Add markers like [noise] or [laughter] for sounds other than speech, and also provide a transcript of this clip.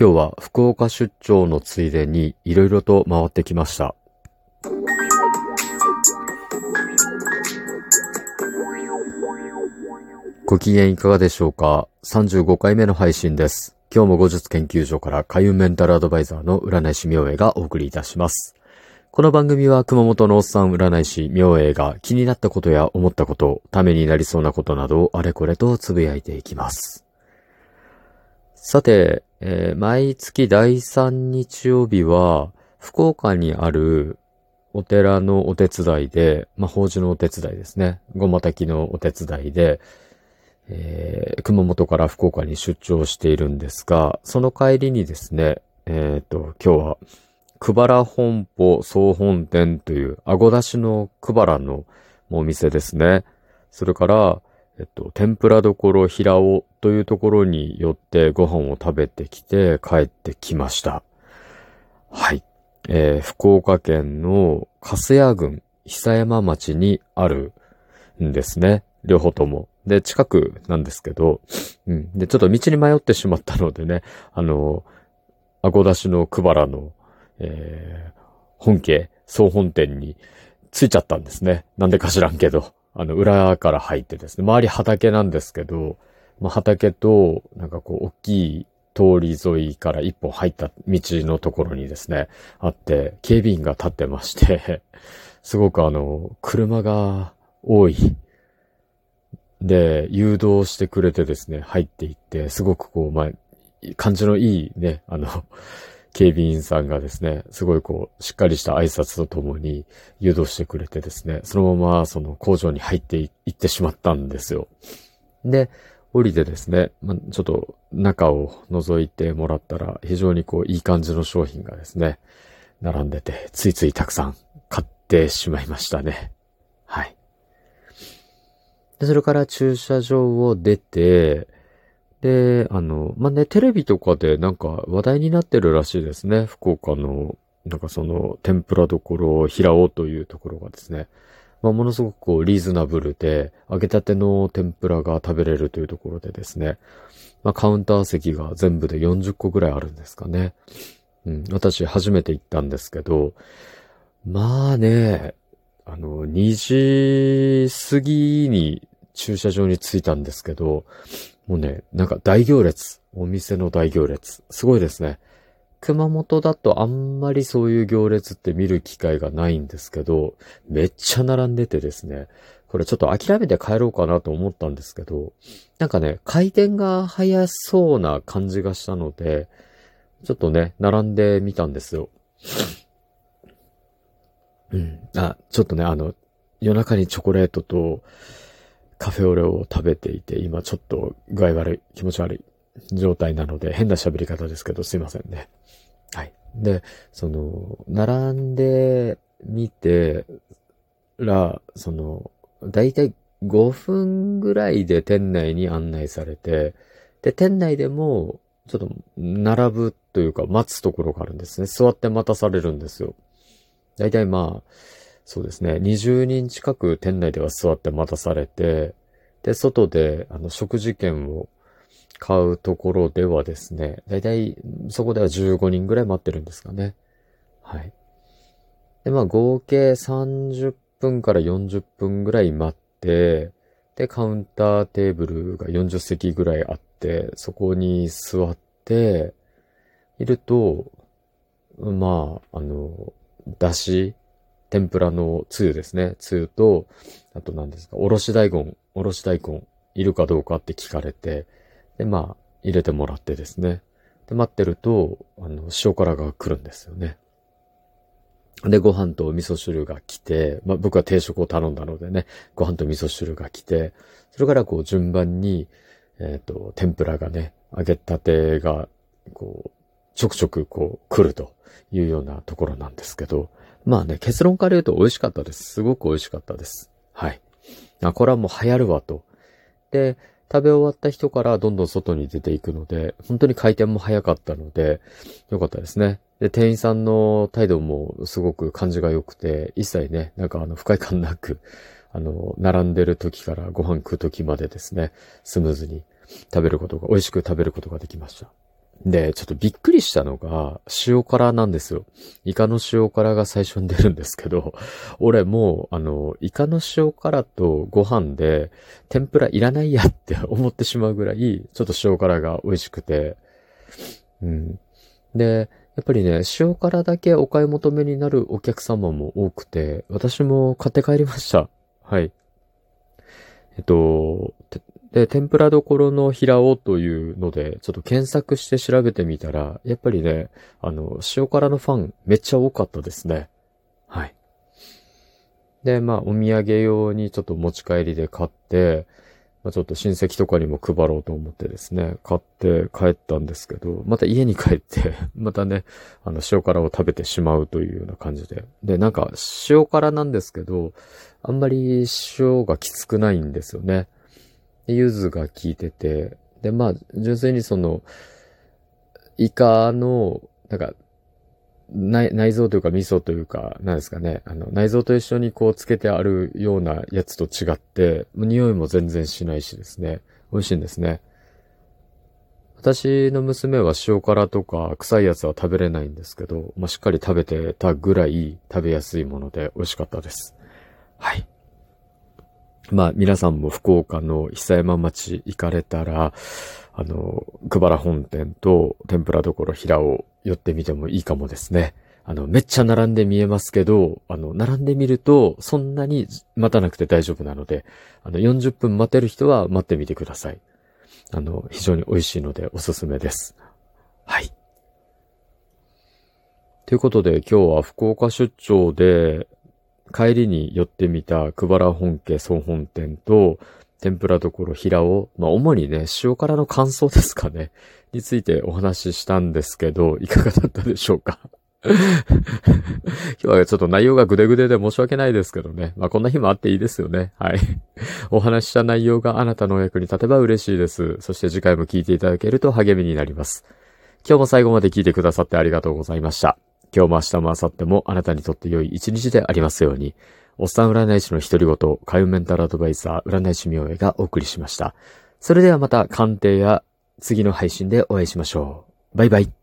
今日は福岡出張のついでに色々と回ってきました。ご機嫌いかがでしょうか ?35 回目の配信です。今日も後日研究所から海運メンタルアドバイザーの占い師明恵がお送りいたします。この番組は熊本のおっさん占い師明恵が気になったことや思ったこと、ためになりそうなことなどをあれこれとつぶやいていきます。さて、えー、毎月第3日曜日は、福岡にあるお寺のお手伝いで、まあ、法事のお手伝いですね。ごまたきのお手伝いで、えー、熊本から福岡に出張しているんですが、その帰りにですね、えっ、ー、と、今日は、くばら本舗総本店という、あごだしのくばらのお店ですね。それから、えっと、天ぷらどころ平尾というところに寄ってご飯を食べてきて帰ってきました。はい。えー、福岡県の粕谷郡久山町にあるんですね。両方とも。で、近くなんですけど、うん。で、ちょっと道に迷ってしまったのでね、あの、あごだしのくばらの、えー、本家、総本店に着いちゃったんですね。なんでか知らんけど。あの、裏から入ってですね、周り畑なんですけど、まあ、畑と、なんかこう、大きい通り沿いから一本入った道のところにですね、あって、警備員が立ってまして [laughs] すごくあの、車が多い。で、誘導してくれてですね、入っていって、すごくこう、まあ、感じのいいね、あの、[laughs] 警備員さんがですね、すごいこう、しっかりした挨拶とともに誘導してくれてですね、そのままその工場に入っていってしまったんですよ。で、降りてですね、まちょっと中を覗いてもらったら、非常にこう、いい感じの商品がですね、並んでて、ついついたくさん買ってしまいましたね。はい。で、それから駐車場を出て、で、あの、まあ、ね、テレビとかでなんか話題になってるらしいですね。福岡の、なんかその、天ぷらどころ、平尾というところがですね。まあ、ものすごくこう、リーズナブルで、揚げたての天ぷらが食べれるというところでですね。まあ、カウンター席が全部で40個ぐらいあるんですかね。うん、私初めて行ったんですけど、まあね、あの、2時過ぎに駐車場に着いたんですけど、もうね、なんか大行列。お店の大行列。すごいですね。熊本だとあんまりそういう行列って見る機会がないんですけど、めっちゃ並んでてですね、これちょっと諦めて帰ろうかなと思ったんですけど、なんかね、回転が早そうな感じがしたので、ちょっとね、並んでみたんですよ。うん。あ、ちょっとね、あの、夜中にチョコレートと、カフェオレを食べていて、今ちょっと具合悪い、気持ち悪い状態なので、変な喋り方ですけど、すいませんね。はい。で、その、並んでみてら、その、だいたい5分ぐらいで店内に案内されて、で、店内でも、ちょっと、並ぶというか、待つところがあるんですね。座って待たされるんですよ。だいたいまあ、そうですね。20人近く店内では座って待たされて、で、外で、あの、食事券を買うところではですね、だいたいそこでは15人ぐらい待ってるんですかね。はい。で、まあ、合計30分から40分ぐらい待って、で、カウンターテーブルが40席ぐらいあって、そこに座って、いると、まあ、あの、だし、天ぷらのつゆですね。つゆと、あと何ですか、おろし大根、おろし大根、いるかどうかって聞かれて、で、まあ、入れてもらってですね。で、待ってると、あの、塩辛が来るんですよね。で、ご飯と味噌汁が来て、まあ僕は定食を頼んだのでね、ご飯と味噌汁が来て、それからこう順番に、えっ、ー、と、天ぷらがね、揚げたてが、こう、ちょくちょくこう来るというようなところなんですけど、まあね、結論から言うと美味しかったです。すごく美味しかったです。はい。あ、これはもう流行るわと。で、食べ終わった人からどんどん外に出ていくので、本当に回転も早かったので、よかったですね。で、店員さんの態度もすごく感じが良くて、一切ね、なんかあの、不快感なく、[laughs] あの、並んでる時からご飯食う時までですね、スムーズに食べることが、美味しく食べることができました。で、ちょっとびっくりしたのが、塩辛なんですよ。イカの塩辛が最初に出るんですけど、[laughs] 俺もう、あの、イカの塩辛とご飯で、天ぷらいらないやって思ってしまうぐらい、ちょっと塩辛が美味しくて、うん。で、やっぱりね、塩辛だけお買い求めになるお客様も多くて、私も買って帰りました。はい。えっと、で、天ぷらどころの平尾というので、ちょっと検索して調べてみたら、やっぱりね、あの、塩辛のファンめっちゃ多かったですね。はい。で、まあ、お土産用にちょっと持ち帰りで買って、まあ、ちょっと親戚とかにも配ろうと思ってですね、買って帰ったんですけど、また家に帰って [laughs] またね、あの、塩辛を食べてしまうというような感じで。で、なんか、塩辛なんですけど、あんまり塩がきつくないんですよね。柚子が効いてて、で、まあ、純粋にその、イカの、なんか、内内臓というか味噌というか、なんですかね、あの、内臓と一緒にこうつけてあるようなやつと違って、匂いも全然しないしですね、美味しいんですね。私の娘は塩辛とか臭いやつは食べれないんですけど、まあ、しっかり食べてたぐらい食べやすいもので美味しかったです。はい。まあ皆さんも福岡の久山町行かれたら、あの、久原本店と天ぷらどころ平を寄ってみてもいいかもですね。あの、めっちゃ並んで見えますけど、あの、並んでみると、そんなに待たなくて大丈夫なので、あの、40分待てる人は待ってみてください。あの、非常に美味しいのでおすすめです。はい。ということで、今日は福岡出張で、帰りに寄ってみた久原本家総本店と、天ぷらどころ平尾、まあ主にね、塩辛の感想ですかね、についてお話ししたんですけど、いかがだったでしょうか？[laughs] 今日はちょっと内容がぐでぐでで申し訳ないですけどね。まあこんな日もあっていいですよね。はい。お話しした内容があなたのお役に立てば嬉しいです。そして次回も聞いていただけると励みになります。今日も最後まで聞いてくださってありがとうございました。今日も明日も明後日もあなたにとって良い一日でありますように、おっさん占い師の独り言、海運メンタルアドバイザー占い師明恵がお送りしました。それではまた鑑定や次の配信でお会いしましょう。バイバイ。